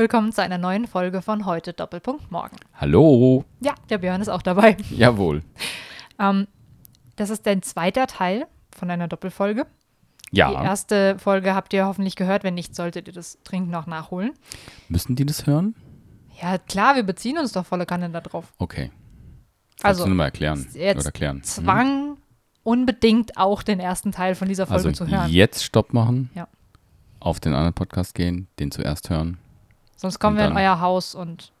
Willkommen zu einer neuen Folge von heute Doppelpunkt Morgen. Hallo. Ja, der Björn ist auch dabei. Jawohl. Ähm, das ist dein zweiter Teil von einer Doppelfolge. Die Ja. erste Folge habt ihr hoffentlich gehört. Wenn nicht, solltet ihr das dringend noch nachholen. Müssen die das hören? Ja, klar, wir beziehen uns doch volle Kanne darauf. Okay. Kannst Also, du nochmal erklären jetzt oder klären? Mhm. Zwang unbedingt auch den ersten Teil von dieser Folge Also zu hören. jetzt Stopp machen. Ja. Auf den anderen Podcast gehen, den zuerst hören. Sonst kommen wir in euer Haus und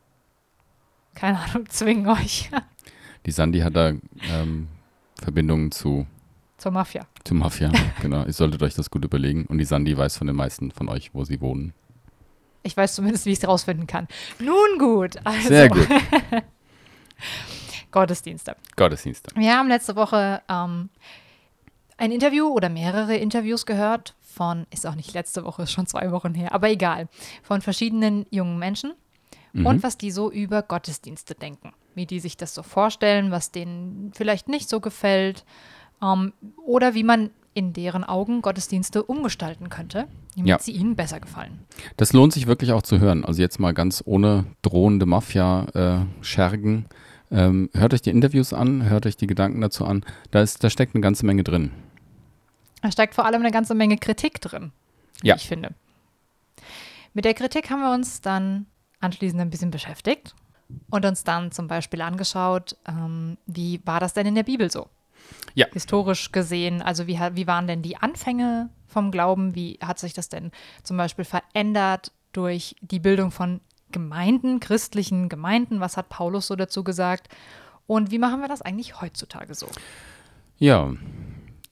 keine Ahnung, zwingen euch Die Sandy hat da ähm, Verbindungen zu, zur Mafia. zu Mafia. genau. Ihr solltet euch das gut überlegen. Und die Sandy weiß von den meisten von euch, wo sie wohnen. Ich weiß zumindest, wie ich es rausfinden kann. Nun gut. Also, Sehr gut. Gottesdienste. Gottesdienste. Wir haben letzte Woche ähm, ein Interview oder mehrere Interviews gehört von, ist auch nicht letzte Woche, ist schon zwei Wochen her, aber egal, von verschiedenen jungen Menschen Mhm. und was die so über Gottesdienste denken. Wie die sich das so vorstellen, was denen vielleicht nicht so gefällt ähm, oder wie man in deren Augen Gottesdienste umgestalten könnte, damit Ja. sie ihnen besser gefallen. Das lohnt sich wirklich auch zu hören. Also jetzt mal ganz ohne drohende Mafia-Schergen. ähm, hört euch die Interviews an, hört euch die Gedanken dazu an. Da, ist, da steckt eine ganze Menge drin. Da steckt vor allem eine ganze Menge Kritik drin, Ja. ich finde. Mit der Kritik haben wir uns dann anschließend ein bisschen beschäftigt und uns dann zum Beispiel angeschaut, ähm, wie war das denn in der Bibel so? Ja. Historisch gesehen, also wie, wie waren denn die Anfänge vom Glauben? Wie hat sich das denn zum Beispiel verändert durch die Bildung von Gemeinden, christlichen Gemeinden? Was hat Paulus so dazu gesagt? Und wie machen wir das eigentlich heutzutage so? Ja,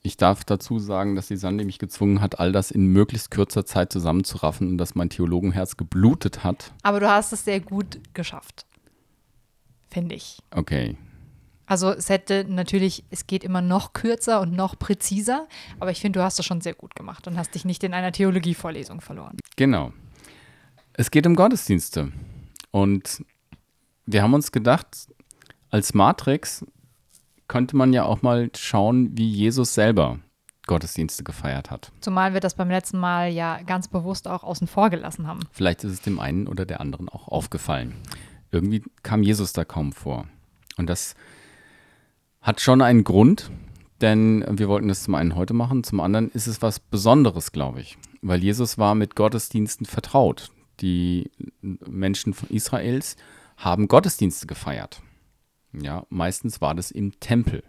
ich darf dazu sagen, dass die Sandy mich gezwungen hat, all das in möglichst kürzer Zeit zusammenzuraffen und dass mein Theologenherz geblutet hat. Aber du hast es sehr gut geschafft, finde ich. Okay. Also es hätte natürlich, es geht immer noch kürzer und noch präziser, aber ich finde, du hast es schon sehr gut gemacht und hast dich nicht in einer Theologievorlesung verloren. Genau. Es geht um Gottesdienste. Und wir haben uns gedacht, als Matrix könnte man ja auch mal schauen, wie Jesus selber Gottesdienste gefeiert hat. Zumal wir das beim letzten Mal ja ganz bewusst auch außen vor gelassen haben. Vielleicht ist es dem einen oder der anderen auch aufgefallen. Irgendwie kam Jesus da kaum vor. Und das hat schon einen Grund, denn wir wollten das zum einen heute machen, zum anderen ist es was Besonderes, glaube ich, weil Jesus war mit Gottesdiensten vertraut. Die Menschen von Israels haben Gottesdienste gefeiert. Ja, meistens war das im Tempel.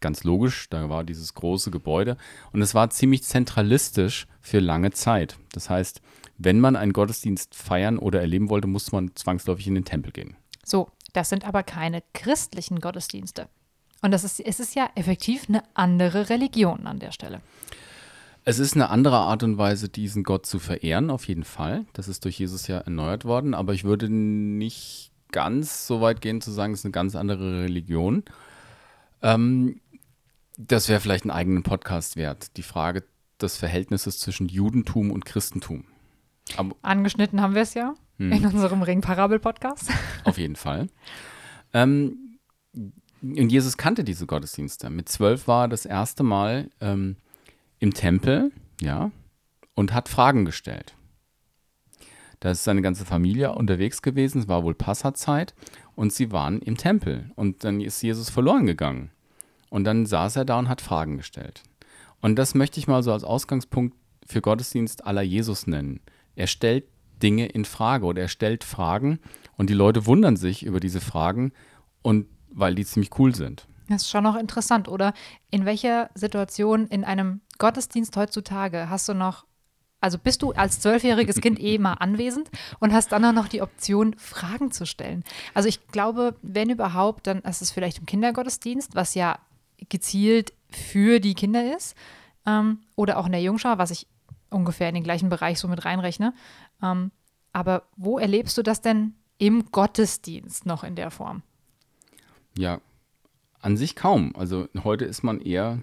Ganz logisch, da war dieses große Gebäude und es war ziemlich zentralistisch für lange Zeit. Das heißt, wenn man einen Gottesdienst feiern oder erleben wollte, musste man zwangsläufig in den Tempel gehen. So, das sind aber keine christlichen Gottesdienste. Und das ist, es ist ja effektiv eine andere Religion an der Stelle. Es ist eine andere Art und Weise, diesen Gott zu verehren, auf jeden Fall. Das ist durch Jesus ja erneuert worden, aber ich würde nicht ganz so weit gehen zu sagen, es ist eine ganz andere Religion. Ähm, das wäre vielleicht einen eigenen Podcast wert. Die Frage des Verhältnisses zwischen Judentum und Christentum. Aber Angeschnitten haben wir es ja in unserem Ring-Parabel-Podcast. Auf jeden Fall. Ähm, und Jesus kannte diese Gottesdienste. Mit zwölf war er das erste Mal ähm, im Tempel, ja, und hat Fragen gestellt. Da ist seine ganze Familie unterwegs gewesen, es war wohl Passazeit, und sie waren im Tempel. Und dann ist Jesus verloren gegangen. Und dann saß er da und hat Fragen gestellt. Und das möchte ich mal so als Ausgangspunkt für Gottesdienst aller Jesus nennen. Er stellt Dinge in Frage oder er stellt Fragen und die Leute wundern sich über diese Fragen und weil die ziemlich cool sind. Das ist schon noch interessant, oder? In welcher Situation in einem Gottesdienst heutzutage hast du noch, also bist du als zwölfjähriges Kind eh mal anwesend und hast dann auch noch die Option, Fragen zu stellen? Also ich glaube, wenn überhaupt, dann ist es vielleicht im Kindergottesdienst, was ja gezielt für die Kinder ist, ähm, oder auch in der Jungschau, was ich ungefähr in den gleichen Bereich so mit reinrechne. Ähm, aber wo erlebst du das denn im Gottesdienst noch in der Form? Ja, an sich kaum. Also heute ist man eher,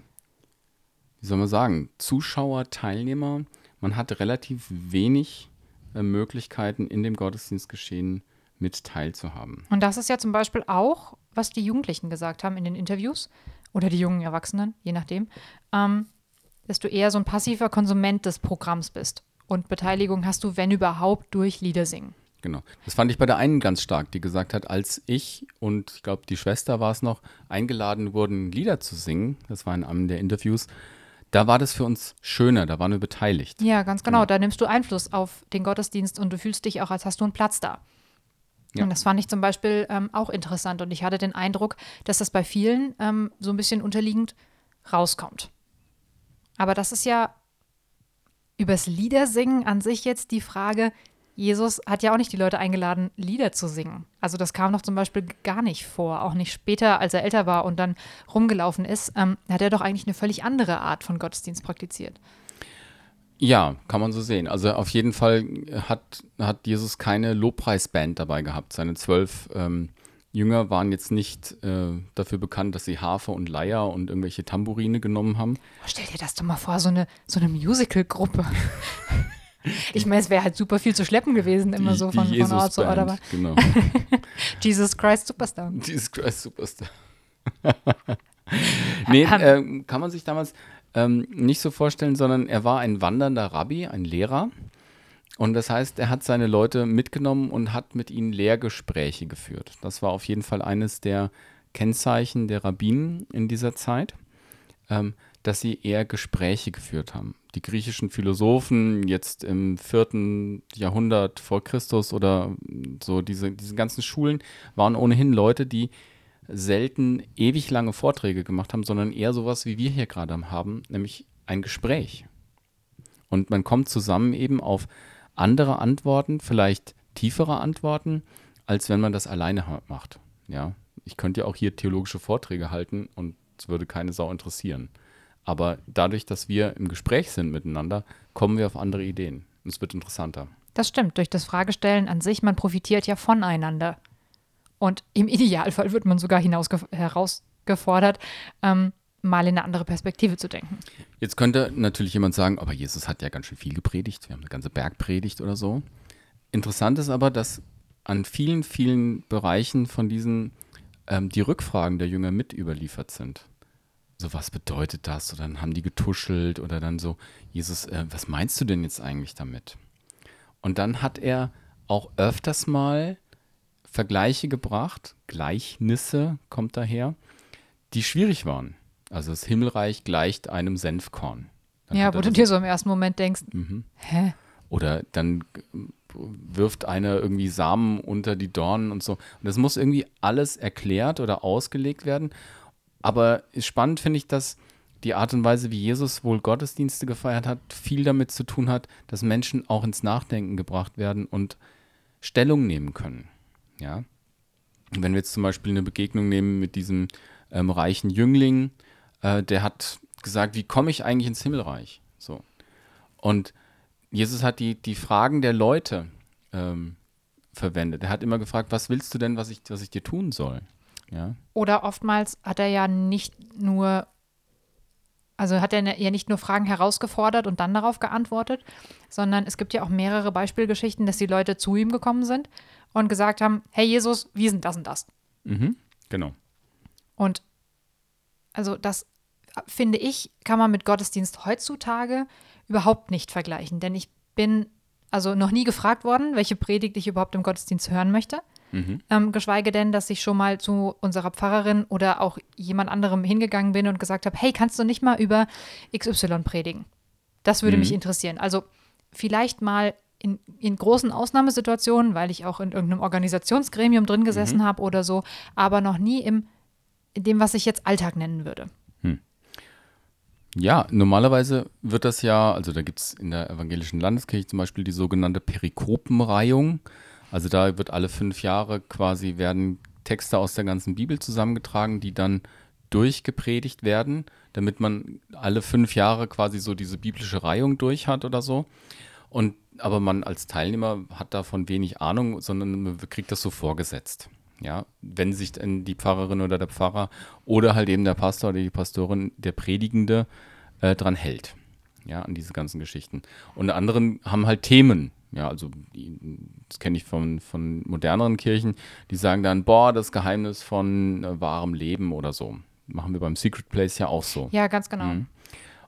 wie soll man sagen, Zuschauer, Teilnehmer. Man hat relativ wenig äh, Möglichkeiten in dem Gottesdienstgeschehen mit teilzuhaben. Und das ist ja zum Beispiel auch, was die Jugendlichen gesagt haben in den Interviews oder die jungen Erwachsenen, je nachdem, ähm, dass du eher so ein passiver Konsument des Programms bist und Beteiligung hast du, wenn überhaupt, durch Lieder singen. Genau. Das fand ich bei der einen ganz stark, die gesagt hat, als ich und ich glaube, die Schwester war es noch, eingeladen wurden, Lieder zu singen, das war in einem der Interviews, da war das für uns schöner, da waren wir beteiligt. Ja, ganz genau. Genau. Da nimmst du Einfluss auf den Gottesdienst und du fühlst dich auch, als hast du einen Platz da. Ja. Und das fand ich zum Beispiel ähm, auch interessant. Und ich hatte den Eindruck, dass das bei vielen ähm, so ein bisschen unterliegend rauskommt. Aber das ist ja übers Liedersingen an sich jetzt die Frage, Jesus hat ja auch nicht die Leute eingeladen, Lieder zu singen. Also das kam doch zum Beispiel gar nicht vor, auch nicht später, als er älter war und dann rumgelaufen ist, ähm, hat er doch eigentlich eine völlig andere Art von Gottesdienst praktiziert. Ja, kann man so sehen. Also auf jeden Fall hat, hat Jesus keine Lobpreisband dabei gehabt. Seine zwölf ähm, Jünger waren jetzt nicht äh, dafür bekannt, dass sie Harfe und Leier und irgendwelche Tambourine genommen haben. Stell dir das doch mal vor, so eine, so eine Musical-Gruppe. Ich meine, es wäre halt super viel zu schleppen gewesen, immer Die- so von, von Ort zu Ort, aber Genau. Jesus Christ Superstar. Jesus Christ Superstar. nee, ähm, kann man sich damals ähm, nicht so vorstellen, sondern er war ein wandernder Rabbi, ein Lehrer. Und das heißt, er hat seine Leute mitgenommen und hat mit ihnen Lehrgespräche geführt. Das war auf jeden Fall eines der Kennzeichen der Rabbinen in dieser Zeit, ähm, dass sie eher Gespräche geführt haben. Die griechischen Philosophen jetzt im vierten Jahrhundert vor Christus oder so diese, diese ganzen Schulen waren ohnehin Leute, die selten ewig lange Vorträge gemacht haben, sondern eher sowas, wie wir hier gerade haben, nämlich ein Gespräch. Und man kommt zusammen eben auf andere Antworten, vielleicht tiefere Antworten, als wenn man das alleine macht. Ja, ich könnte ja auch hier theologische Vorträge halten und es würde keine Sau interessieren. Aber dadurch, dass wir im Gespräch sind miteinander, kommen wir auf andere Ideen. Und es wird interessanter. Das stimmt, durch das Fragestellen an sich, man profitiert ja voneinander. Und im Idealfall wird man sogar herausgefordert, ähm, mal in eine andere Perspektive zu denken. Jetzt könnte natürlich jemand sagen, aber Jesus hat ja ganz schön viel gepredigt. Wir haben eine ganze Bergpredigt oder so. Interessant ist aber, dass an vielen, vielen Bereichen von diesen ähm, die Rückfragen der Jünger mit überliefert sind. So, was bedeutet das? Oder dann haben die getuschelt oder dann so, Jesus, äh, was meinst du denn jetzt eigentlich damit? Und dann hat er auch öfters mal Vergleiche gebracht, Gleichnisse kommt daher, die schwierig waren. Also das Himmelreich gleicht einem Senfkorn. Dann ja, wo du dir so im ersten Moment denkst, hä? oder dann wirft einer irgendwie Samen unter die Dornen und so. Und das muss irgendwie alles erklärt oder ausgelegt werden. Aber spannend finde ich, dass die Art und Weise, wie Jesus wohl Gottesdienste gefeiert hat, viel damit zu tun hat, dass Menschen auch ins Nachdenken gebracht werden und Stellung nehmen können. Ja. Wenn wir jetzt zum Beispiel eine Begegnung nehmen mit diesem ähm, reichen Jüngling, äh, der hat gesagt, wie komme ich eigentlich ins Himmelreich? So. Und Jesus hat die, die Fragen der Leute ähm, verwendet. Er hat immer gefragt, was willst du denn, was ich, was ich dir tun soll? Ja. Oder oftmals hat er ja nicht nur, also hat er ne- ja nicht nur Fragen herausgefordert und dann darauf geantwortet, sondern es gibt ja auch mehrere Beispielgeschichten, dass die Leute zu ihm gekommen sind und gesagt haben, hey Jesus, wie sind das und das? Mhm. Genau. Und also das finde ich, kann man mit Gottesdienst heutzutage überhaupt nicht vergleichen. Denn ich bin also noch nie gefragt worden, welche Predigt ich überhaupt im Gottesdienst hören möchte. Ähm, geschweige denn, dass ich schon mal zu unserer Pfarrerin oder auch jemand anderem hingegangen bin und gesagt habe, hey, kannst du nicht mal über XY predigen? Das würde mich interessieren. Also vielleicht mal in, in großen Ausnahmesituationen, weil ich auch in irgendeinem Organisationsgremium drin gesessen habe oder so, aber noch nie im, in dem, was ich jetzt Alltag nennen würde. Ja, normalerweise wird das ja, also da gibt es in der evangelischen Landeskirche zum Beispiel die sogenannte Perikopenreihung. Also da wird alle fünf Jahre quasi werden Texte aus der ganzen Bibel zusammengetragen, die dann durchgepredigt werden, damit man alle fünf Jahre quasi so diese biblische Reihung durch hat oder so. Und aber man als Teilnehmer hat davon wenig Ahnung, sondern man kriegt das so vorgesetzt. Ja, wenn sich dann die Pfarrerin oder der Pfarrer oder halt eben der Pastor oder die Pastorin, der Predigende, äh, dran hält. Ja, an diese ganzen Geschichten. Und anderen haben halt Themen. Ja, also das kenne ich von, von moderneren Kirchen, die sagen dann, boah, das Geheimnis von äh, wahrem Leben oder so. Machen wir beim Secret Place ja auch so. Ja, ganz genau. Mhm.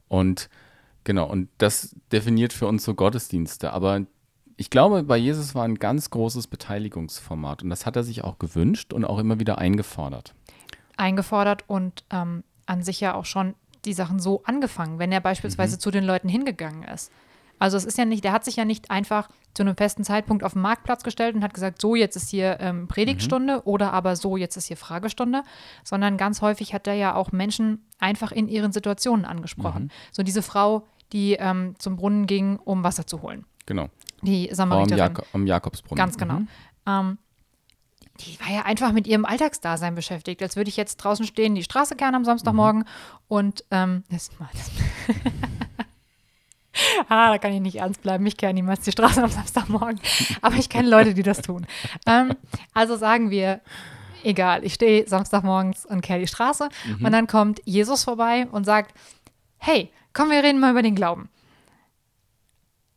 Und Genau, und das definiert für uns so Gottesdienste. Aber ich glaube, bei Jesus war ein ganz großes Beteiligungsformat und das hat er sich auch gewünscht und auch immer wieder eingefordert. Eingefordert und ähm, an sich ja auch schon die Sachen so angefangen, wenn er beispielsweise mhm. zu den Leuten hingegangen ist. Also es ist ja nicht, der hat sich ja nicht einfach zu einem festen Zeitpunkt auf den Marktplatz gestellt und hat gesagt, so jetzt ist hier ähm, Predigtstunde mhm. oder aber so jetzt ist hier Fragestunde, sondern ganz häufig hat er ja auch Menschen einfach in ihren Situationen angesprochen. Mhm. So diese Frau, die ähm, zum Brunnen ging, um Wasser zu holen. Genau. Die Samariterin. Am, Jak am Jakobsbrunnen. Ganz genau. Mhm. Ähm, die war ja einfach mit ihrem Alltagsdasein beschäftigt. Als würde ich jetzt draußen stehen, die Straße kehren am Samstagmorgen mhm. und ähm, das, das ah, da kann ich nicht ernst bleiben. Ich kenne niemals die Straße am Samstagmorgen. Aber ich kenne Leute, die das tun. Ähm, also sagen wir, egal, ich stehe Samstagmorgens und kehre die Straße mhm. und dann kommt Jesus vorbei und sagt, hey, komm, wir reden mal über den Glauben.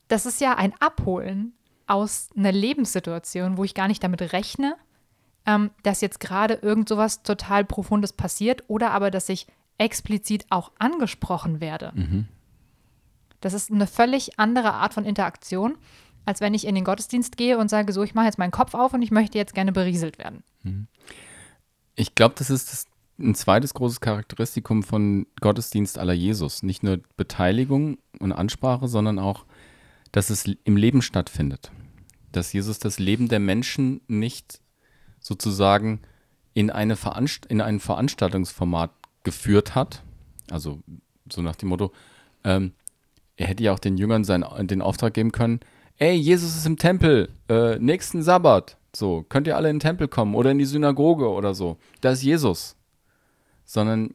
Das ist ja ein Abholen aus einer Lebenssituation, wo ich gar nicht damit rechne, ähm, dass jetzt gerade irgend sowas total Profundes passiert oder aber, dass ich explizit auch angesprochen werde. Mhm. Das ist eine völlig andere Art von Interaktion, als wenn ich in den Gottesdienst gehe und sage, so, ich mache jetzt meinen Kopf auf und ich möchte jetzt gerne berieselt werden. Mhm. Ich glaube, das ist das, ein zweites großes Charakteristikum von Gottesdienst aller Jesus. Nicht nur Beteiligung und Ansprache, sondern auch, dass es im Leben stattfindet. Dass Jesus das Leben der Menschen nicht sozusagen in, eine Veranst in ein Veranstaltungsformat geführt hat. Also so nach dem Motto, ähm, er hätte ja auch den Jüngern seinen, den Auftrag geben können, ey, Jesus ist im Tempel, äh, nächsten Sabbat, so, könnt ihr alle in den Tempel kommen oder in die Synagoge oder so. Da ist Jesus. Sondern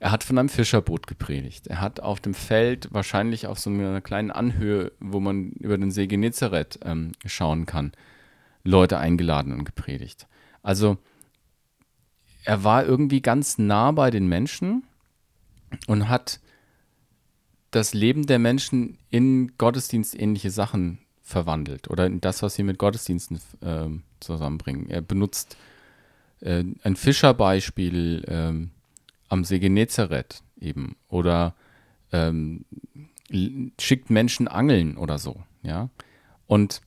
er hat von einem Fischerboot gepredigt. Er hat auf dem Feld, wahrscheinlich auf so einer kleinen Anhöhe, wo man über den See Genezareth ähm, schauen kann, Leute eingeladen und gepredigt. Also er war irgendwie ganz nah bei den Menschen und hat das Leben der Menschen in gottesdienstähnliche Sachen verwandelt oder in das, was sie mit Gottesdiensten äh, zusammenbringen. Er benutzt äh, ein Fischerbeispiel äh, am See Genezareth eben oder ähm, schickt Menschen angeln oder so, ja. Und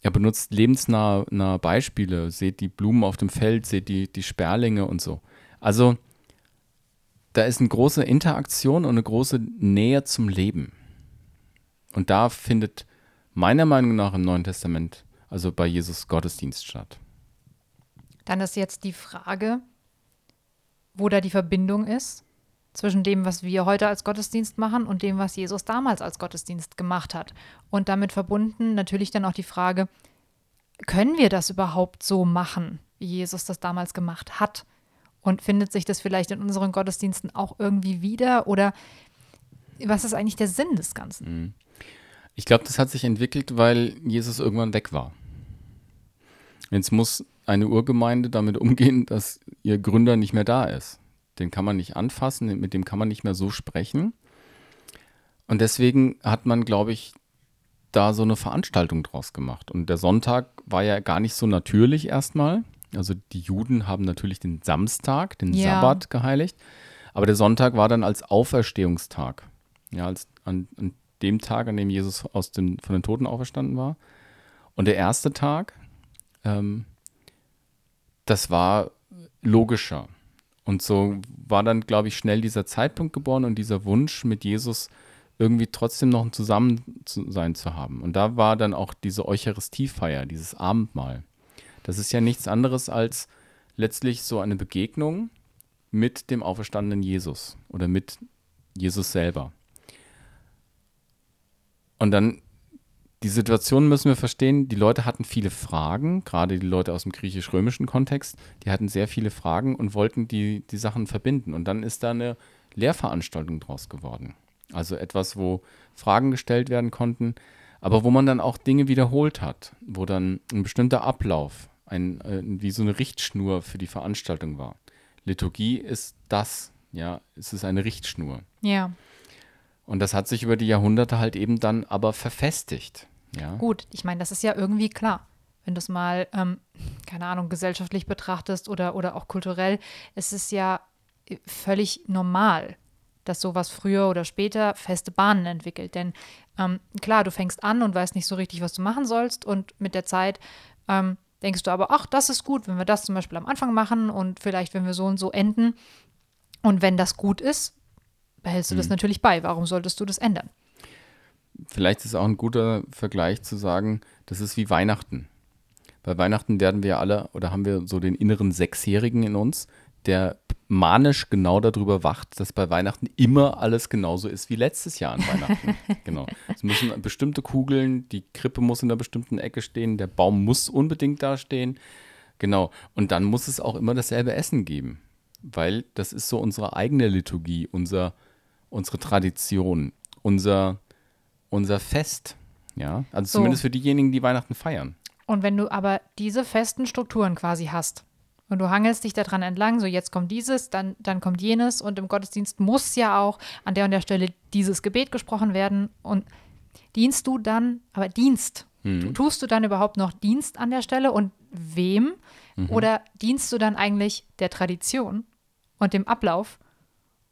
er benutzt lebensnahe Beispiele, seht die Blumen auf dem Feld, seht die, die Sperlinge und so. Also da ist eine große Interaktion und eine große Nähe zum Leben. Und da findet meiner Meinung nach im Neuen Testament, also bei Jesus Gottesdienst statt. Dann ist jetzt die Frage, wo da die Verbindung ist zwischen dem, was wir heute als Gottesdienst machen und dem, was Jesus damals als Gottesdienst gemacht hat. Und damit verbunden natürlich dann auch die Frage, können wir das überhaupt so machen, wie Jesus das damals gemacht hat? Und findet sich das vielleicht in unseren Gottesdiensten auch irgendwie wieder? Oder was ist eigentlich der Sinn des Ganzen? Mhm. Ich glaube, das hat sich entwickelt, weil Jesus irgendwann weg war. Jetzt muss eine Urgemeinde damit umgehen, dass ihr Gründer nicht mehr da ist den kann man nicht anfassen, mit dem kann man nicht mehr so sprechen. Und deswegen hat man, glaube ich, da so eine Veranstaltung draus gemacht. Und der Sonntag war ja gar nicht so natürlich erstmal. Also die Juden haben natürlich den Samstag, den ja. Sabbat geheiligt. Aber der Sonntag war dann als Auferstehungstag. Ja, als an, an dem Tag, an dem Jesus aus den, von den Toten auferstanden war. Und der erste Tag, ähm, das war logischer. Und so war dann, glaube ich, schnell dieser Zeitpunkt geboren und dieser Wunsch mit Jesus irgendwie trotzdem noch ein Zusammensein zu haben. Und da war dann auch diese Eucharistiefeier, dieses Abendmahl. Das ist ja nichts anderes als letztlich so eine Begegnung mit dem auferstandenen Jesus oder mit Jesus selber. Und dann die Situation müssen wir verstehen, die Leute hatten viele Fragen, gerade die Leute aus dem griechisch-römischen Kontext, die hatten sehr viele Fragen und wollten die, die Sachen verbinden. Und dann ist da eine Lehrveranstaltung draus geworden. Also etwas, wo Fragen gestellt werden konnten, aber wo man dann auch Dinge wiederholt hat, wo dann ein bestimmter Ablauf, ein, äh, wie so eine Richtschnur für die Veranstaltung war. Liturgie ist das, ja, es ist eine Richtschnur. Ja. Und das hat sich über die Jahrhunderte halt eben dann aber verfestigt. Ja. Gut, ich meine, das ist ja irgendwie klar. Wenn du es mal, ähm, keine Ahnung, gesellschaftlich betrachtest oder, oder auch kulturell, es ist ja völlig normal, dass sowas früher oder später feste Bahnen entwickelt. Denn ähm, klar, du fängst an und weißt nicht so richtig, was du machen sollst und mit der Zeit ähm, denkst du aber, ach, das ist gut, wenn wir das zum Beispiel am Anfang machen und vielleicht, wenn wir so und so enden. Und wenn das gut ist, behältst du das Mhm. natürlich bei. Warum solltest du das ändern? Vielleicht ist auch ein guter Vergleich zu sagen, das ist wie Weihnachten. Bei Weihnachten werden wir alle oder haben wir so den inneren Sechsjährigen in uns, der manisch genau darüber wacht, dass bei Weihnachten immer alles genauso ist wie letztes Jahr an Weihnachten. genau. Es müssen bestimmte Kugeln, die Krippe muss in einer bestimmten Ecke stehen, der Baum muss unbedingt da stehen. Genau. Und dann muss es auch immer dasselbe Essen geben, weil das ist so unsere eigene Liturgie, unser, unsere Tradition, unser, unser Fest. Ja, also So. zumindest für diejenigen, die Weihnachten feiern. Und wenn du aber diese festen Strukturen quasi hast und du hangelst dich daran entlang, so jetzt kommt dieses, dann, dann kommt jenes. Und im Gottesdienst muss ja auch an der und der Stelle dieses Gebet gesprochen werden. Und dienst du dann, aber Dienst, du, tust du dann überhaupt noch Dienst an der Stelle und wem? Oder dienst du dann eigentlich der Tradition und dem Ablauf?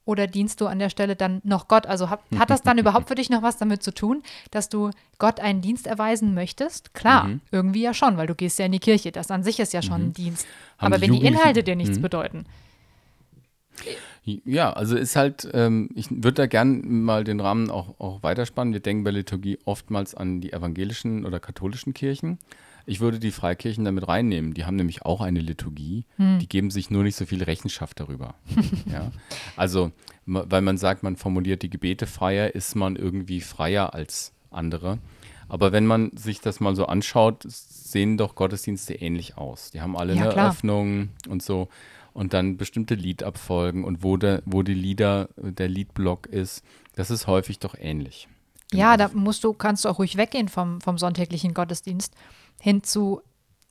Oder dienst du an der Stelle dann noch Gott? Also hat, hat das dann überhaupt für dich noch was damit zu tun, dass du Gott einen Dienst erweisen möchtest? Klar, irgendwie ja schon, weil du gehst ja in die Kirche. Das an sich ist ja schon ein Dienst. Haben Aber die wenn die Inhalte dir nichts bedeuten. Ja, also ist halt, ähm, ich würde da gern mal den Rahmen auch, auch weiterspannen. Wir denken bei Liturgie oftmals an die evangelischen oder katholischen Kirchen. Ich würde die Freikirchen damit reinnehmen. Die haben nämlich auch eine Liturgie. Die geben sich nur nicht so viel Rechenschaft darüber. ja. Also, weil man sagt, man formuliert die Gebete freier, ist man irgendwie freier als andere. Aber wenn man sich das mal so anschaut, sehen doch Gottesdienste ähnlich aus. Die haben alle Ja, eine klar. Öffnung und so. Und dann bestimmte Liedabfolgen und wo, der, wo die Lieder, der Liedblock ist, das ist häufig doch ähnlich. Ja, da musst du, kannst du auch ruhig weggehen vom, vom sonntäglichen Gottesdienst hin zu,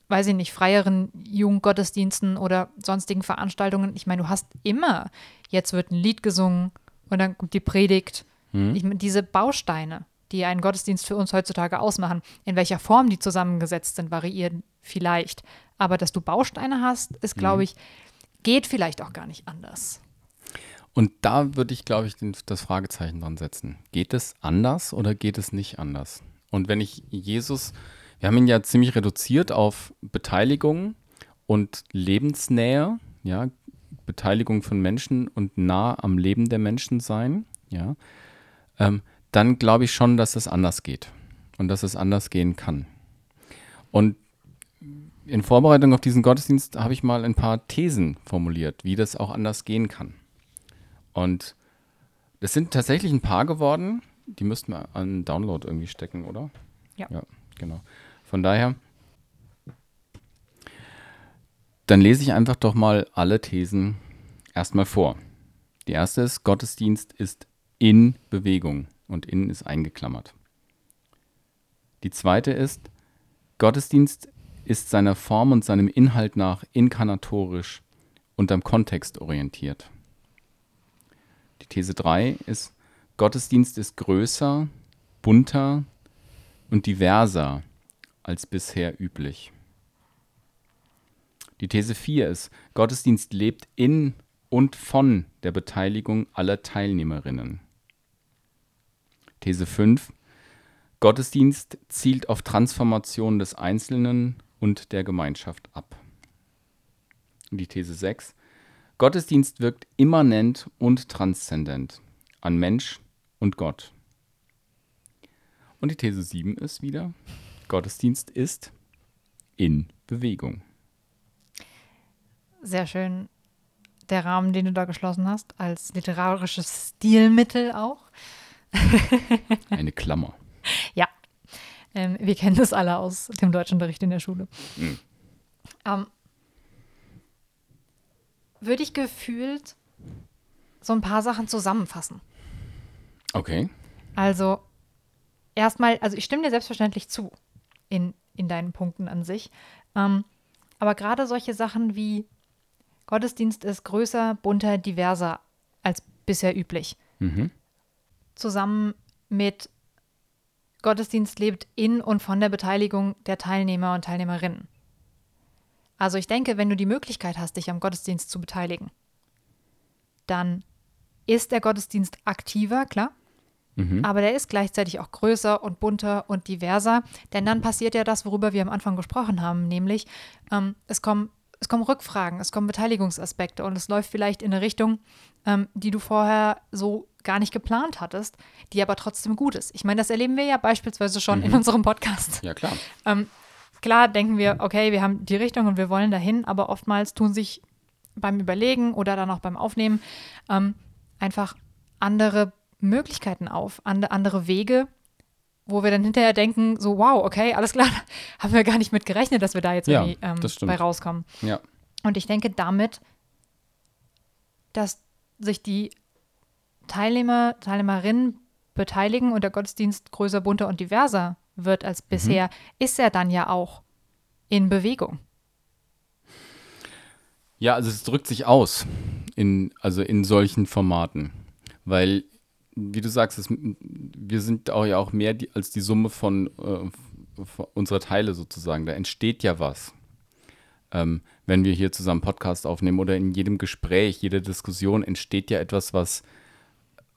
weiß ich nicht, freieren Jugendgottesdiensten oder sonstigen Veranstaltungen. Ich meine, du hast immer, jetzt wird ein Lied gesungen und dann kommt die Predigt. Ich meine, diese Bausteine, die einen Gottesdienst für uns heutzutage ausmachen, in welcher Form die zusammengesetzt sind, variieren vielleicht. Aber dass du Bausteine hast, ist, glaube ich, geht vielleicht auch gar nicht anders. Und da würde ich, glaube ich, den, das Fragezeichen dran setzen. Geht es anders oder geht es nicht anders? Und wenn ich Jesus, wir haben ihn ja ziemlich reduziert auf Beteiligung und Lebensnähe, ja, Beteiligung von Menschen und nah am Leben der Menschen sein, ja, ähm, dann glaube ich schon, dass es anders geht und dass es anders gehen kann. Und in Vorbereitung auf diesen Gottesdienst habe ich mal ein paar Thesen formuliert, wie das auch anders gehen kann. Und das sind tatsächlich ein paar geworden. Die müssten wir an Download irgendwie stecken, oder? Ja. Ja, genau. Von daher, dann lese ich einfach doch mal alle Thesen erstmal vor. Die erste ist, Gottesdienst ist in Bewegung und in ist eingeklammert. Die zweite ist, Gottesdienst ist seiner Form und seinem Inhalt nach inkarnatorisch und am Kontext orientiert. Die These 3 ist, Gottesdienst ist größer, bunter und diverser als bisher üblich. Die These 4 ist, Gottesdienst lebt in und von der Beteiligung aller Teilnehmerinnen. These 5, Gottesdienst zielt auf Transformation des Einzelnen und der Gemeinschaft ab. Die These 6, Gottesdienst wirkt immanent und transzendent an Mensch und Gott. Und die These 7 ist wieder, Gottesdienst ist in Bewegung. Sehr schön der Rahmen, den du da geschlossen hast, als literarisches Stilmittel auch. Eine Klammer. Ja, ähm, wir kennen das alle aus dem Deutschunterricht in der Schule. Ähm, würde ich gefühlt so ein paar Sachen zusammenfassen. Okay. Also erstmal, also ich stimme dir selbstverständlich zu in, in deinen Punkten an sich. Ähm, aber gerade solche Sachen wie Gottesdienst ist größer, bunter, diverser als bisher üblich. Mhm. Zusammen mit Gottesdienst lebt in und von der Beteiligung der Teilnehmer und Teilnehmerinnen. Also ich denke, wenn du die Möglichkeit hast, dich am Gottesdienst zu beteiligen, dann ist der Gottesdienst aktiver, klar. Aber der ist gleichzeitig auch größer und bunter und diverser. Denn dann passiert ja das, worüber wir am Anfang gesprochen haben, nämlich ähm, es, kommen, es kommen Rückfragen, es kommen Beteiligungsaspekte und es läuft vielleicht in eine Richtung, ähm, die du vorher so gar nicht geplant hattest, die aber trotzdem gut ist. Ich meine, das erleben wir ja beispielsweise schon in unserem Podcast. Ja, klar. Ähm, klar denken wir, okay, wir haben die Richtung und wir wollen dahin, aber oftmals tun sich beim Überlegen oder dann auch beim Aufnehmen ähm, einfach andere Möglichkeiten auf, ande- andere Wege, wo wir dann hinterher denken, so wow, okay, alles klar, haben wir gar nicht mit gerechnet, dass wir da jetzt Ja, irgendwie ähm, bei rauskommen. Ja. Und ich denke damit, dass sich die Teilnehmer, Teilnehmerinnen beteiligen und der Gottesdienst größer, bunter und diverser wird als bisher, ist er dann ja auch in Bewegung. Ja, also es drückt sich aus in, also in solchen Formaten. Weil, wie du sagst, es, wir sind auch ja auch mehr die, als die Summe von, äh, von unserer Teile sozusagen. Da entsteht ja was. Ähm, wenn wir hier zusammen Podcast aufnehmen oder in jedem Gespräch, jeder Diskussion entsteht ja etwas, was,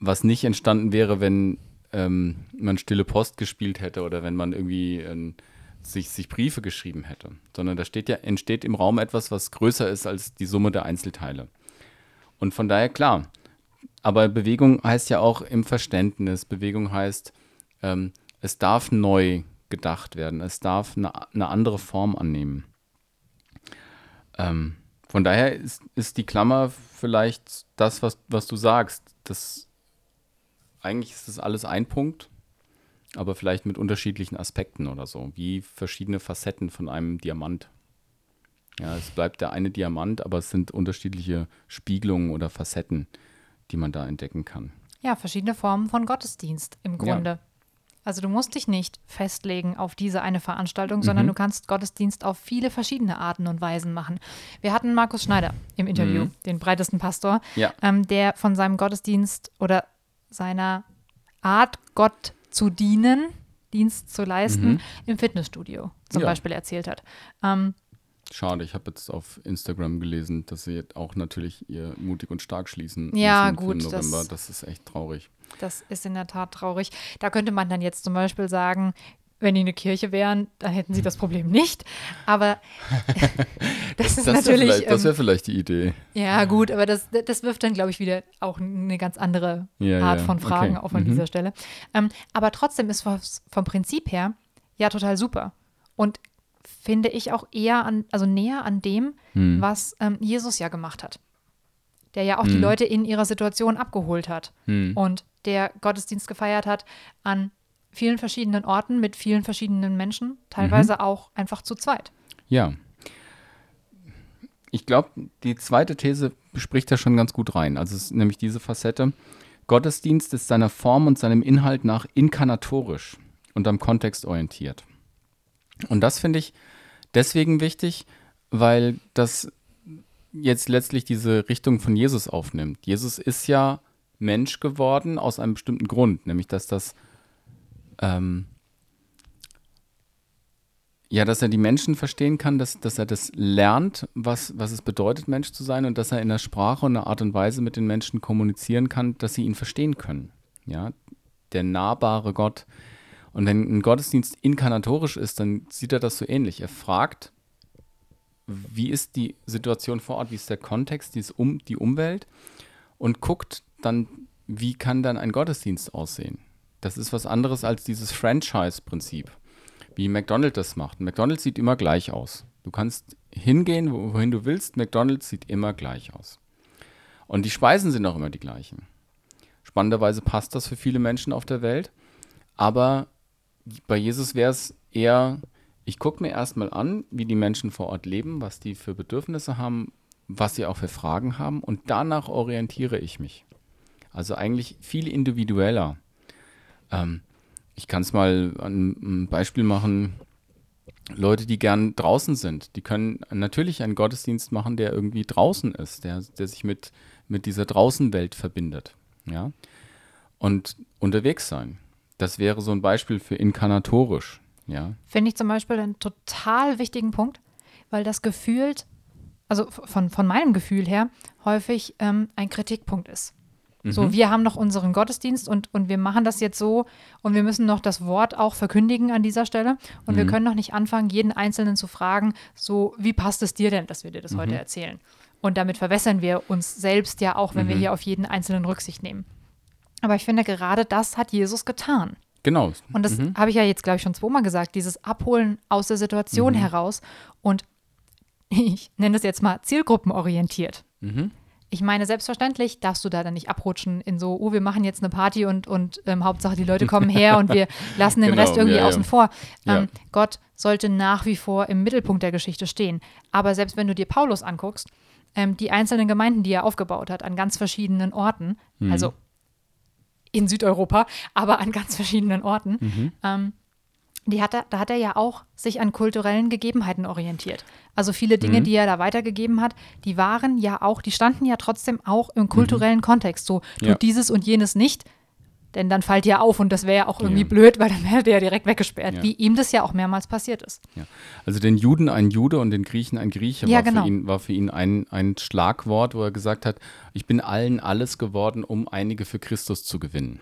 was nicht entstanden wäre, wenn ähm, man stille Post gespielt hätte oder wenn man irgendwie ähm, sich, sich Briefe geschrieben hätte. Sondern da steht ja, entsteht im Raum etwas, was größer ist als die Summe der Einzelteile. Und von daher klar. Aber Bewegung heißt ja auch im Verständnis. Bewegung heißt, ähm, es darf neu gedacht werden. Es darf eine, eine andere Form annehmen. Ähm, von daher ist, ist die Klammer vielleicht das, was, was du sagst. Das, eigentlich ist das alles ein Punkt, aber vielleicht mit unterschiedlichen Aspekten oder so, wie verschiedene Facetten von einem Diamant. Ja, es bleibt der eine Diamant, aber es sind unterschiedliche Spiegelungen oder Facetten, die man da entdecken kann. Ja, verschiedene Formen von Gottesdienst im Ja. Grunde. Also du musst dich nicht festlegen auf diese eine Veranstaltung, sondern du kannst Gottesdienst auf viele verschiedene Arten und Weisen machen. Wir hatten Markus Schneider im Interview, den breitesten Pastor, Ja. ähm, der von seinem Gottesdienst oder seiner Art, Gott zu dienen, Dienst zu leisten, im Fitnessstudio zum Ja. Beispiel erzählt hat. Ähm, Schade, ich habe jetzt auf Instagram gelesen, dass sie jetzt auch natürlich ihr mutig und stark schließen Ja, gut, November. das- Das, ist echt traurig. Das ist in der Tat traurig. Da könnte man dann jetzt zum Beispiel sagen, wenn die eine Kirche wären, dann hätten sie das Problem nicht. Aber das ist Das wäre natürlich. vielleicht, das ähm, wär vielleicht die Idee. ja, gut, aber das, das wirft dann, glaube ich, wieder auch eine ganz andere Ja, Art ja, von Fragen okay. auf an Mhm. dieser Stelle. Ähm, aber trotzdem ist vom Prinzip her ja total super. Und finde ich auch eher an, also näher an dem, Hm. was ähm, Jesus ja gemacht hat. Der ja auch die Leute in ihrer Situation abgeholt hat Hm. und der Gottesdienst gefeiert hat an vielen verschiedenen Orten mit vielen verschiedenen Menschen, teilweise Mhm. auch einfach zu zweit. Ja. Ich glaube, die zweite These spricht da schon ganz gut rein. Also es ist nämlich diese Facette. Gottesdienst ist seiner Form und seinem Inhalt nach inkarnatorisch und am Kontext orientiert. Und das finde ich deswegen wichtig, weil das jetzt letztlich diese Richtung von Jesus aufnimmt. Jesus ist ja Mensch geworden aus einem bestimmten Grund, nämlich dass das ähm, ja, dass er die Menschen verstehen kann, dass, dass er das lernt, was, was es bedeutet, Mensch zu sein und dass er in der Sprache und einer Art und Weise mit den Menschen kommunizieren kann, dass sie ihn verstehen können. Ja, der nahbare Gott. Und wenn ein Gottesdienst inkarnatorisch ist, dann sieht er das so ähnlich. Er fragt, wie ist die Situation vor Ort, wie ist der Kontext, wie ist um, die Umwelt und guckt dann, wie kann dann ein Gottesdienst aussehen. Das ist was anderes als dieses Franchise-Prinzip wie McDonald's das macht. McDonald's sieht immer gleich aus. Du kannst hingehen, wo- wohin du willst. McDonald's sieht immer gleich aus. Und die Speisen sind auch immer die gleichen. Spannenderweise passt das für viele Menschen auf der Welt. Aber bei Jesus wäre es eher, ich gucke mir erstmal an, wie die Menschen vor Ort leben, was die für Bedürfnisse haben, was sie auch für Fragen haben. Und danach orientiere ich mich. Also eigentlich viel individueller. Ähm, ich kann es mal einem Beispiel machen. Leute, die gern draußen sind, die können natürlich einen Gottesdienst machen, der irgendwie draußen ist, der, der sich mit, mit dieser Draußenwelt verbindet. Ja? Und unterwegs sein. Das wäre so ein Beispiel für inkarnatorisch. Ja? Finde ich zum Beispiel einen total wichtigen Punkt, weil das gefühlt, also von, von meinem Gefühl her, häufig ähm, ein Kritikpunkt ist. So, wir haben noch unseren Gottesdienst und, und wir machen das jetzt so und wir müssen noch das Wort auch verkündigen an dieser Stelle. Und wir können noch nicht anfangen, jeden Einzelnen zu fragen, so, wie passt es dir denn, dass wir dir das heute erzählen? Und damit verwässern wir uns selbst ja auch, wenn wir hier auf jeden Einzelnen Rücksicht nehmen. Aber ich finde, gerade das hat Jesus getan. Genau. Und das habe ich ja jetzt, glaube ich, schon zweimal gesagt, dieses Abholen aus der Situation heraus und ich nenne es jetzt mal zielgruppenorientiert. Mhm. Ich meine, selbstverständlich darfst du da dann nicht abrutschen in so, oh, wir machen jetzt eine Party und, und ähm, Hauptsache die Leute kommen her und wir lassen den Genau, Rest irgendwie ja, ja. außen vor. Ja. Ähm, Gott sollte nach wie vor im Mittelpunkt der Geschichte stehen. Aber selbst wenn du dir Paulus anguckst, ähm, die einzelnen Gemeinden, die er aufgebaut hat, an ganz verschiedenen Orten, Mhm. also in Südeuropa, aber an ganz verschiedenen Orten, Mhm. ähm, die hat er, da hat er ja auch sich an kulturellen Gegebenheiten orientiert. Also viele Dinge, Mhm. die er da weitergegeben hat, die waren ja auch, die standen ja trotzdem auch im kulturellen Kontext. So, tut Mhm. Ja. dieses und jenes nicht, denn dann fällt ihr auf und das wäre ja auch irgendwie Ja. blöd, weil dann wäre der ja direkt weggesperrt, Ja. wie ihm das ja auch mehrmals passiert ist. Ja. Also den Juden ein Jude und den Griechen ein Grieche Ja, war, genau. für ihn, war für ihn ein, ein Schlagwort, wo er gesagt hat, ich bin allen alles geworden, um einige für Christus zu gewinnen.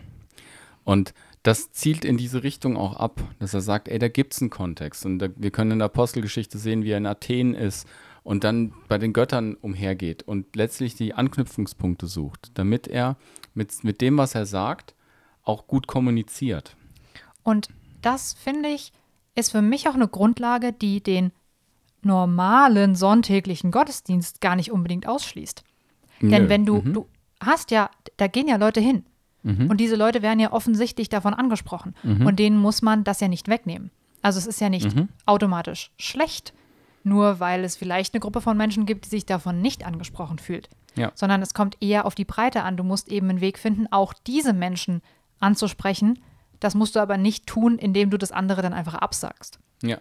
Und das zielt in diese Richtung auch ab, dass er sagt, ey, da gibt es einen Kontext. Und da, wir können in der Apostelgeschichte sehen, wie er in Athen ist und dann bei den Göttern umhergeht und letztlich die Anknüpfungspunkte sucht, damit er mit, mit dem, was er sagt, auch gut kommuniziert. Und das, finde ich, ist für mich auch eine Grundlage, die den normalen sonntäglichen Gottesdienst gar nicht unbedingt ausschließt. Denn Nö. wenn du, Mhm. du hast ja, da gehen ja Leute hin. Und diese Leute werden ja offensichtlich davon angesprochen. Mhm. Und denen muss man das ja nicht wegnehmen. Also es ist ja nicht automatisch schlecht, nur weil es vielleicht eine Gruppe von Menschen gibt, die sich davon nicht angesprochen fühlt. Ja. Sondern es kommt eher auf die Breite an. Du musst eben einen Weg finden, auch diese Menschen anzusprechen. Das musst du aber nicht tun, indem du das andere dann einfach absagst. Ja,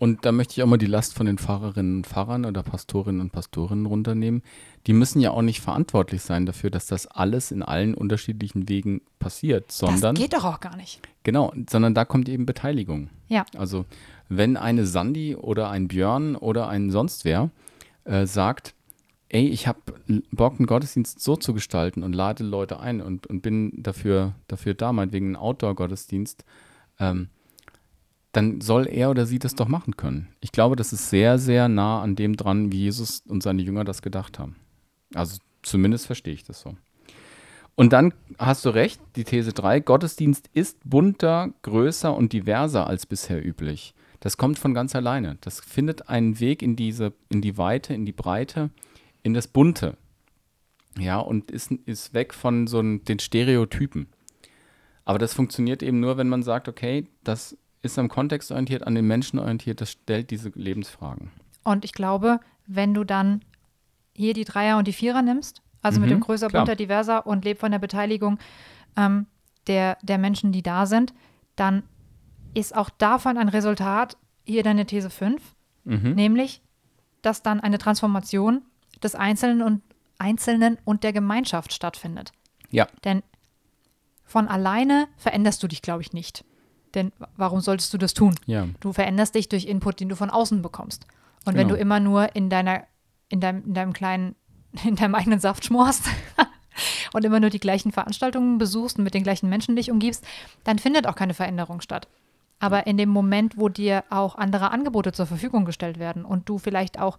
und da möchte ich auch mal die Last von den Pfarrerinnen und Pfarrern oder Pastorinnen und Pastorinnen runternehmen. Die müssen ja auch nicht verantwortlich sein dafür, dass das alles in allen unterschiedlichen Wegen passiert, sondern das geht doch auch gar nicht. genau, sondern da kommt eben Beteiligung. Ja. Also wenn eine Sandy oder ein Björn oder ein sonst wer äh, sagt, ey, ich habe Bock, einen Gottesdienst so zu gestalten und lade Leute ein und, und bin dafür, dafür da, meinetwegen ein Outdoor-Gottesdienst, ähm, dann soll er oder sie das doch machen können. Ich glaube, das ist sehr, sehr nah an dem dran, wie Jesus und seine Jünger das gedacht haben. Also zumindest verstehe ich das so. Und dann hast du recht, die These 3, Gottesdienst ist bunter, größer und diverser als bisher üblich. Das kommt von ganz alleine. Das findet einen Weg in diese, in die Weite, in die Breite, in das Bunte. Ja, und ist, ist weg von so den Stereotypen. Aber das funktioniert eben nur, wenn man sagt, okay, das ist am Kontext orientiert, an den Menschen orientiert, das stellt diese Lebensfragen. Und ich glaube, wenn du dann hier die Dreier und die Vierer nimmst, also mit Mhm, dem größer, klar. bunter, diverser und lebt von der Beteiligung ähm, der, der Menschen, die da sind, dann ist auch davon ein Resultat hier deine These 5, Mhm. nämlich, dass dann eine Transformation des Einzelnen und, Einzelnen und der Gemeinschaft stattfindet. Ja, Denn von alleine veränderst du dich, glaube ich, nicht. Denn warum solltest du das tun? ja. Du veränderst dich durch Input, den du von außen bekommst. Und wenn Genau. du immer nur in deiner, in deinem, in deinem kleinen, in deinem eigenen Saft schmorst und immer nur die gleichen Veranstaltungen besuchst und mit den gleichen Menschen dich umgibst, dann findet auch keine Veränderung statt. Aber in dem Moment, wo dir auch andere Angebote zur Verfügung gestellt werden und du vielleicht auch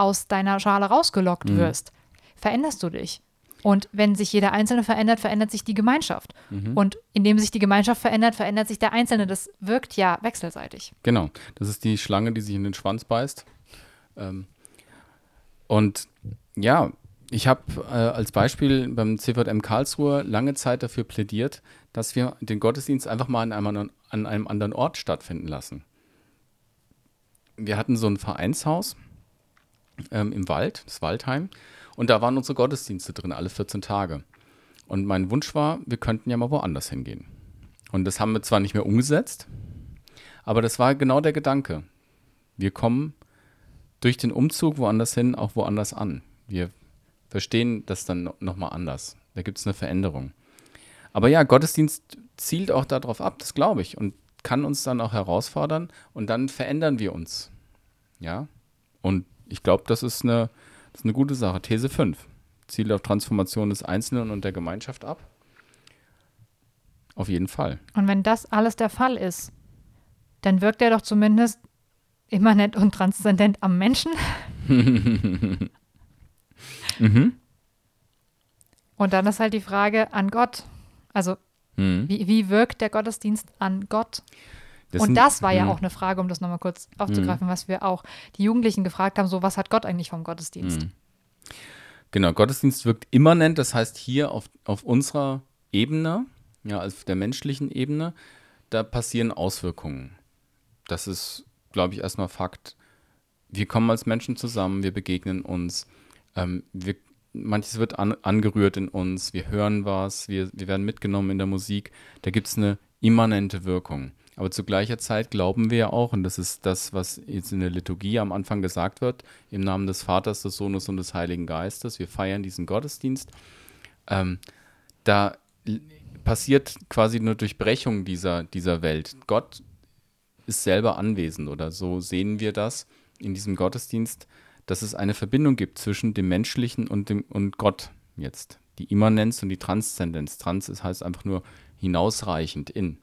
aus deiner Schale rausgelockt wirst, veränderst du dich. Und wenn sich jeder Einzelne verändert, verändert sich die Gemeinschaft. Und indem sich die Gemeinschaft verändert, verändert sich der Einzelne. Das wirkt ja wechselseitig. Genau, das ist die Schlange, die sich in den Schwanz beißt. Ähm, und ja, ich habe äh, als Beispiel beim CVM Karlsruhe lange Zeit dafür plädiert, dass wir den Gottesdienst einfach mal an einem, an einem anderen Ort stattfinden lassen. Wir hatten so ein Vereinshaus ähm, im Wald, das Waldheim, und da waren unsere Gottesdienste drin, alle 14 Tage. Und mein Wunsch war, wir könnten ja mal woanders hingehen. Und das haben wir zwar nicht mehr umgesetzt, aber das war genau der Gedanke. Wir kommen durch den Umzug woanders hin auch woanders an. Wir verstehen das dann nochmal anders. Da gibt es eine Veränderung. Aber ja, Gottesdienst zielt auch darauf ab, das glaube ich, und kann uns dann auch herausfordern und dann verändern wir uns. Ja, und ich glaube, das ist eine, das ist eine gute Sache. These 5. zielt auf Transformation des Einzelnen und der Gemeinschaft ab. Auf jeden Fall. Und wenn das alles der Fall ist, dann wirkt er doch zumindest immanent und transzendent am Menschen. Mhm. Und dann ist halt die Frage an Gott. Also, Mhm. wie, wie wirkt der Gottesdienst an Gott? Das und das war ja Mhm. auch eine Frage, um das nochmal kurz aufzugreifen, was wir auch die Jugendlichen gefragt haben: so, was hat Gott eigentlich vom Gottesdienst? Mhm. Genau, Gottesdienst wirkt immanent, das heißt hier auf, auf unserer Ebene, ja, auf der menschlichen Ebene, da passieren Auswirkungen. Das ist, glaube ich, erstmal Fakt. Wir kommen als Menschen zusammen, wir begegnen uns, ähm, wir, manches wird an, angerührt in uns, wir hören was, wir, wir werden mitgenommen in der Musik, da gibt es eine immanente Wirkung. Aber zu gleicher Zeit glauben wir ja auch, und das ist das, was jetzt in der Liturgie am Anfang gesagt wird, im Namen des Vaters, des Sohnes und des Heiligen Geistes, wir feiern diesen Gottesdienst, ähm, da passiert quasi eine Durchbrechung dieser, dieser Welt. Gott ist selber anwesend oder so sehen wir das in diesem Gottesdienst, dass es eine Verbindung gibt zwischen dem Menschlichen und, dem, und Gott jetzt. Die Immanenz und die Transzendenz. Trans ist, heißt einfach nur hinausreichend in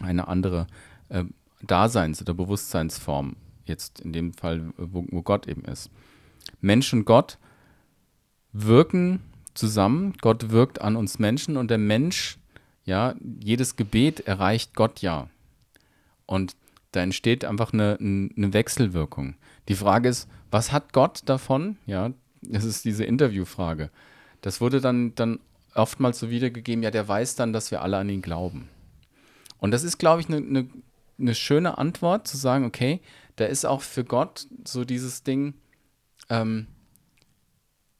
eine andere äh, Daseins- oder Bewusstseinsform, jetzt in dem Fall, wo, wo Gott eben ist. Mensch und Gott wirken zusammen, Gott wirkt an uns Menschen und der Mensch, ja, jedes Gebet erreicht Gott ja. Und da entsteht einfach eine, eine Wechselwirkung. Die Frage ist, was hat Gott davon? Ja, das ist diese Interviewfrage. Das wurde dann, dann oftmals so wiedergegeben, ja, der weiß dann, dass wir alle an ihn glauben. Und das ist, glaube ich, eine ne, ne schöne Antwort, zu sagen, okay, da ist auch für Gott so dieses Ding ähm,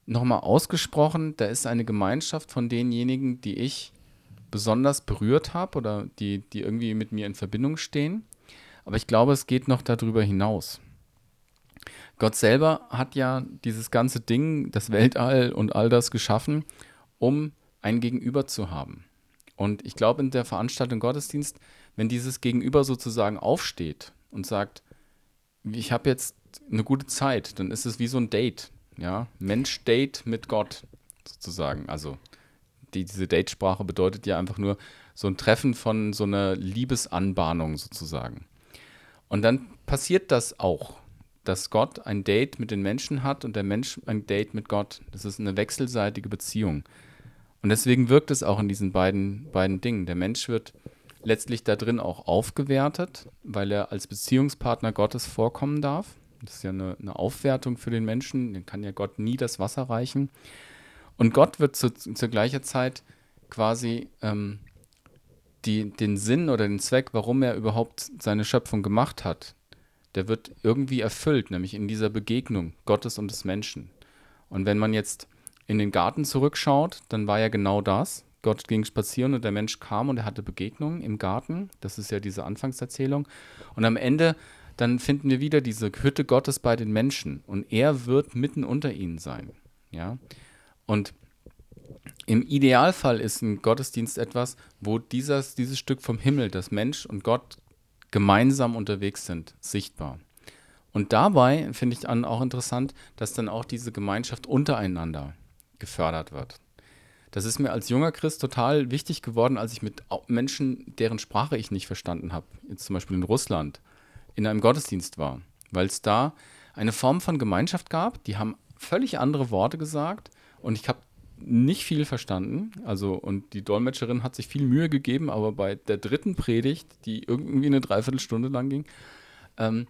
nochmal ausgesprochen, da ist eine Gemeinschaft von denjenigen, die ich besonders berührt habe oder die, die irgendwie mit mir in Verbindung stehen. Aber ich glaube, es geht noch darüber hinaus. Gott selber hat ja dieses ganze Ding, das Weltall und all das geschaffen, um ein Gegenüber zu haben. Und ich glaube, in der Veranstaltung Gottesdienst, wenn dieses Gegenüber sozusagen aufsteht und sagt, ich habe jetzt eine gute Zeit, dann ist es wie so ein Date. Ja? Mensch-Date mit Gott sozusagen. Also die, diese Datesprache bedeutet ja einfach nur so ein Treffen von so einer Liebesanbahnung sozusagen. Und dann passiert das auch, dass Gott ein Date mit den Menschen hat und der Mensch ein Date mit Gott. Das ist eine wechselseitige Beziehung. Und deswegen wirkt es auch in diesen beiden, beiden Dingen. Der Mensch wird letztlich da drin auch aufgewertet, weil er als Beziehungspartner Gottes vorkommen darf. Das ist ja eine, eine Aufwertung für den Menschen. Den kann ja Gott nie das Wasser reichen. Und Gott wird zu, zur gleichen Zeit quasi ähm, die, den Sinn oder den Zweck, warum er überhaupt seine Schöpfung gemacht hat, der wird irgendwie erfüllt, nämlich in dieser Begegnung Gottes und des Menschen. Und wenn man jetzt in den Garten zurückschaut, dann war ja genau das. Gott ging spazieren und der Mensch kam und er hatte Begegnungen im Garten. Das ist ja diese Anfangserzählung. Und am Ende, dann finden wir wieder diese Hütte Gottes bei den Menschen und er wird mitten unter ihnen sein. Ja. Und im Idealfall ist ein Gottesdienst etwas, wo dieses, dieses Stück vom Himmel, das Mensch und Gott gemeinsam unterwegs sind, sichtbar. Und dabei finde ich dann auch interessant, dass dann auch diese Gemeinschaft untereinander gefördert wird. Das ist mir als junger Christ total wichtig geworden, als ich mit Menschen, deren Sprache ich nicht verstanden habe, jetzt zum Beispiel in Russland, in einem Gottesdienst war, weil es da eine Form von Gemeinschaft gab, die haben völlig andere Worte gesagt und ich habe nicht viel verstanden. Also, und die Dolmetscherin hat sich viel Mühe gegeben, aber bei der dritten Predigt, die irgendwie eine Dreiviertelstunde lang ging, ähm,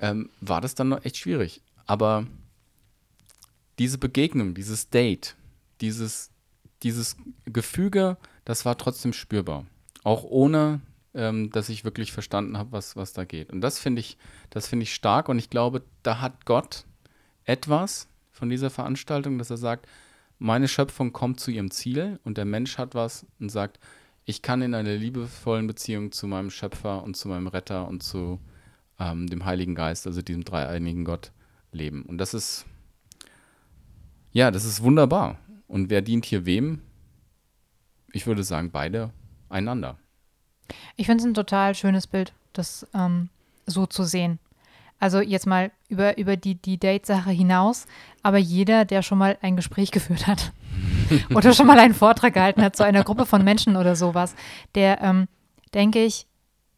ähm, war das dann noch echt schwierig. Aber diese Begegnung, dieses Date, dieses, dieses Gefüge, das war trotzdem spürbar. Auch ohne, ähm, dass ich wirklich verstanden habe, was, was da geht. Und das finde ich, das ich stark und ich glaube, da hat Gott etwas von dieser Veranstaltung, dass er sagt, meine Schöpfung kommt zu ihrem Ziel und der Mensch hat was und sagt, ich kann in einer liebevollen Beziehung zu meinem Schöpfer und zu meinem Retter und zu ähm, dem Heiligen Geist, also diesem dreieinigen Gott, leben. Und das ist, ja, das ist wunderbar. Und wer dient hier wem? Ich würde sagen, beide einander. Ich finde es ein total schönes Bild, das ähm, so zu sehen. Also jetzt mal über, über die, die Date-Sache hinaus, aber jeder, der schon mal ein Gespräch geführt hat oder schon mal einen Vortrag gehalten hat zu einer Gruppe von Menschen oder sowas, der, ähm, denke ich,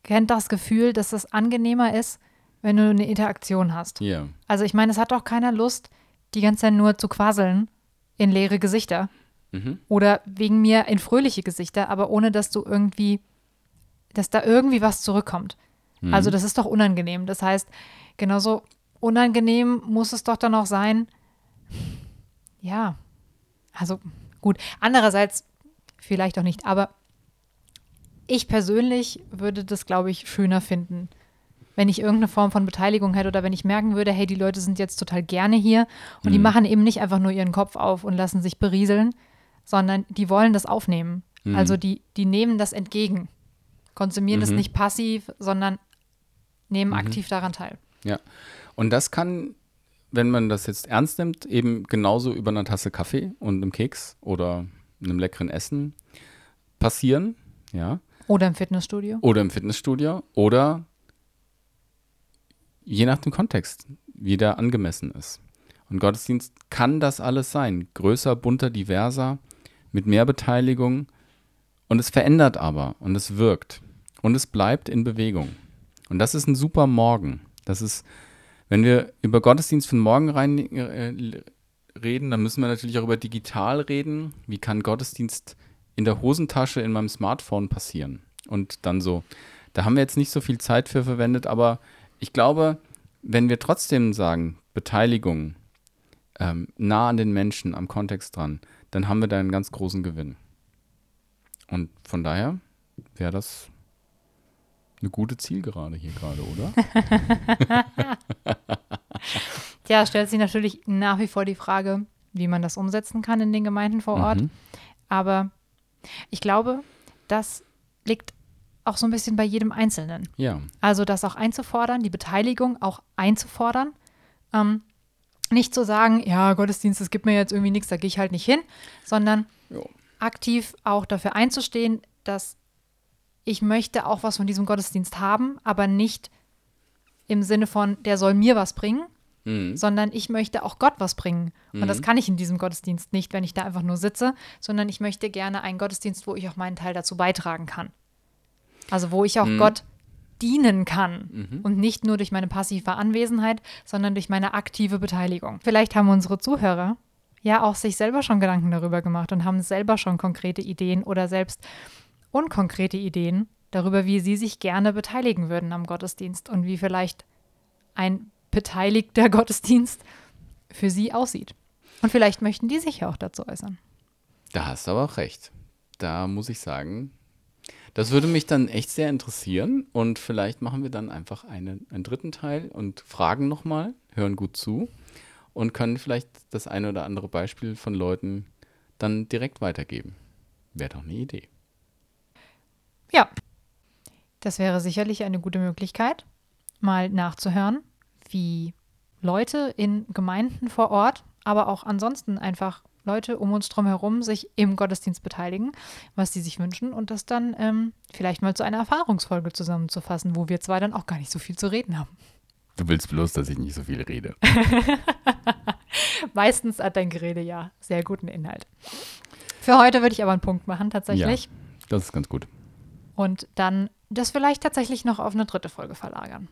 kennt das Gefühl, dass es angenehmer ist, wenn du eine Interaktion hast. Ja. Also ich meine, es hat doch keiner Lust, die ganze Zeit nur zu quasseln in leere Gesichter. Mhm. Oder wegen mir in fröhliche Gesichter, aber ohne dass du irgendwie, dass da irgendwie was zurückkommt. Mhm. Also das ist doch unangenehm. Das heißt, genauso unangenehm muss es doch dann auch sein. Ja, also gut. Andererseits vielleicht auch nicht, aber ich persönlich würde das, glaube ich, schöner finden, wenn ich irgendeine Form von Beteiligung hätte oder wenn ich merken würde, hey, die Leute sind jetzt total gerne hier und die Mhm. machen eben nicht einfach nur ihren Kopf auf und lassen sich berieseln, sondern die wollen das aufnehmen. Mhm. Also die, die nehmen das entgegen, konsumieren das Mhm. nicht passiv, sondern nehmen Mhm. aktiv daran teil. Ja. Und das kann, wenn man das jetzt ernst nimmt, eben genauso über eine Tasse Kaffee und einem Keks oder einem leckeren Essen passieren, ja. Oder im Fitnessstudio. Oder im Fitnessstudio oder je nach dem Kontext, wie der angemessen ist. Und Gottesdienst kann das alles sein. Größer, bunter, diverser, mit mehr Beteiligung. Und es verändert aber und es wirkt. Und es bleibt in Bewegung. Und das ist ein super Morgen. Das ist, wenn wir über Gottesdienst von morgen rein äh, reden, dann müssen wir natürlich auch über digital reden. Wie kann Gottesdienst in der Hosentasche in meinem Smartphone passieren? Und dann so, da haben wir jetzt nicht so viel Zeit für verwendet, aber ich glaube, wenn wir trotzdem sagen, Beteiligung, ähm, nah an den Menschen, am Kontext dran, dann haben wir da einen ganz großen Gewinn. Und von daher wäre das eine gute Zielgerade hier gerade, oder? Tja, stellt sich natürlich nach wie vor die Frage, wie man das umsetzen kann in den Gemeinden vor Ort. Mhm. Aber ich glaube, das liegt auch so ein bisschen bei jedem Einzelnen. Ja. Also das auch einzufordern, die Beteiligung auch einzufordern. Ähm, nicht zu sagen, ja, Gottesdienst, das gibt mir jetzt irgendwie nichts, da gehe ich halt nicht hin, sondern Jo. aktiv auch dafür einzustehen, dass ich möchte auch was von diesem Gottesdienst haben, aber nicht im Sinne von, der soll mir was bringen, Mhm. sondern ich möchte auch Gott was bringen. Und das Mhm. kann ich in diesem Gottesdienst nicht, wenn ich da einfach nur sitze, sondern ich möchte gerne einen Gottesdienst, wo ich auch meinen Teil dazu beitragen kann. Also wo ich auch Mhm. Gott dienen kann Mhm. und nicht nur durch meine passive Anwesenheit, sondern durch meine aktive Beteiligung. Vielleicht haben unsere Zuhörer ja auch sich selber schon Gedanken darüber gemacht und haben selber schon konkrete Ideen oder selbst unkonkrete Ideen darüber, wie sie sich gerne beteiligen würden am Gottesdienst und wie vielleicht ein beteiligter Gottesdienst für sie aussieht. Und vielleicht möchten die sich ja auch dazu äußern. Da hast du aber auch recht. Da muss ich sagen, das würde mich dann echt sehr interessieren und vielleicht machen wir dann einfach einen, einen dritten Teil und fragen nochmal, hören gut zu und können vielleicht das eine oder andere Beispiel von Leuten dann direkt weitergeben. Wäre doch eine Idee. Ja, das wäre sicherlich eine gute Möglichkeit, mal nachzuhören, wie Leute in Gemeinden vor Ort, aber auch ansonsten einfach Leute um uns drum herum sich im Gottesdienst beteiligen, was sie sich wünschen und das dann ähm, vielleicht mal zu einer Erfahrungsfolge zusammenzufassen, wo wir zwei dann auch gar nicht so viel zu reden haben. Du willst bloß, dass ich nicht so viel rede. Meistens hat dein Gerede ja sehr guten Inhalt. Für heute würde ich aber einen Punkt machen, tatsächlich. Das ist ganz gut. Und dann das vielleicht tatsächlich noch auf eine dritte Folge verlagern.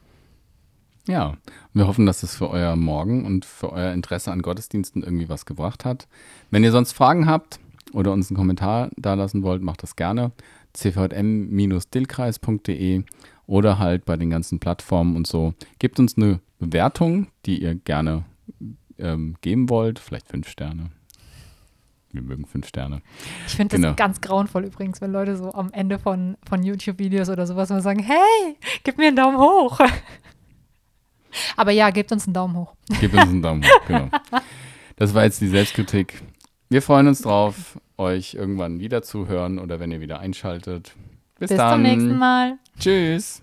Ja, wir hoffen, dass es für euer Morgen und für euer Interesse an Gottesdiensten irgendwie was gebracht hat. Wenn ihr sonst Fragen habt oder uns einen Kommentar dalassen wollt, macht das gerne. cvm-dillkreis.de oder halt bei den ganzen Plattformen und so. Gebt uns eine Bewertung, die ihr gerne ähm, geben wollt. Vielleicht fünf Sterne. Wir mögen fünf Sterne. Ich finde das Genau. ganz grauenvoll übrigens, wenn Leute so am Ende von, von YouTube-Videos oder sowas mal sagen, hey, gib mir einen Daumen hoch. Aber ja, gebt uns einen Daumen hoch. Gebt uns einen Daumen hoch, genau. Das war jetzt die Selbstkritik. Wir freuen uns drauf, euch irgendwann wieder zu hören oder wenn ihr wieder einschaltet. Bis, Bis dann. zum nächsten Mal. Tschüss.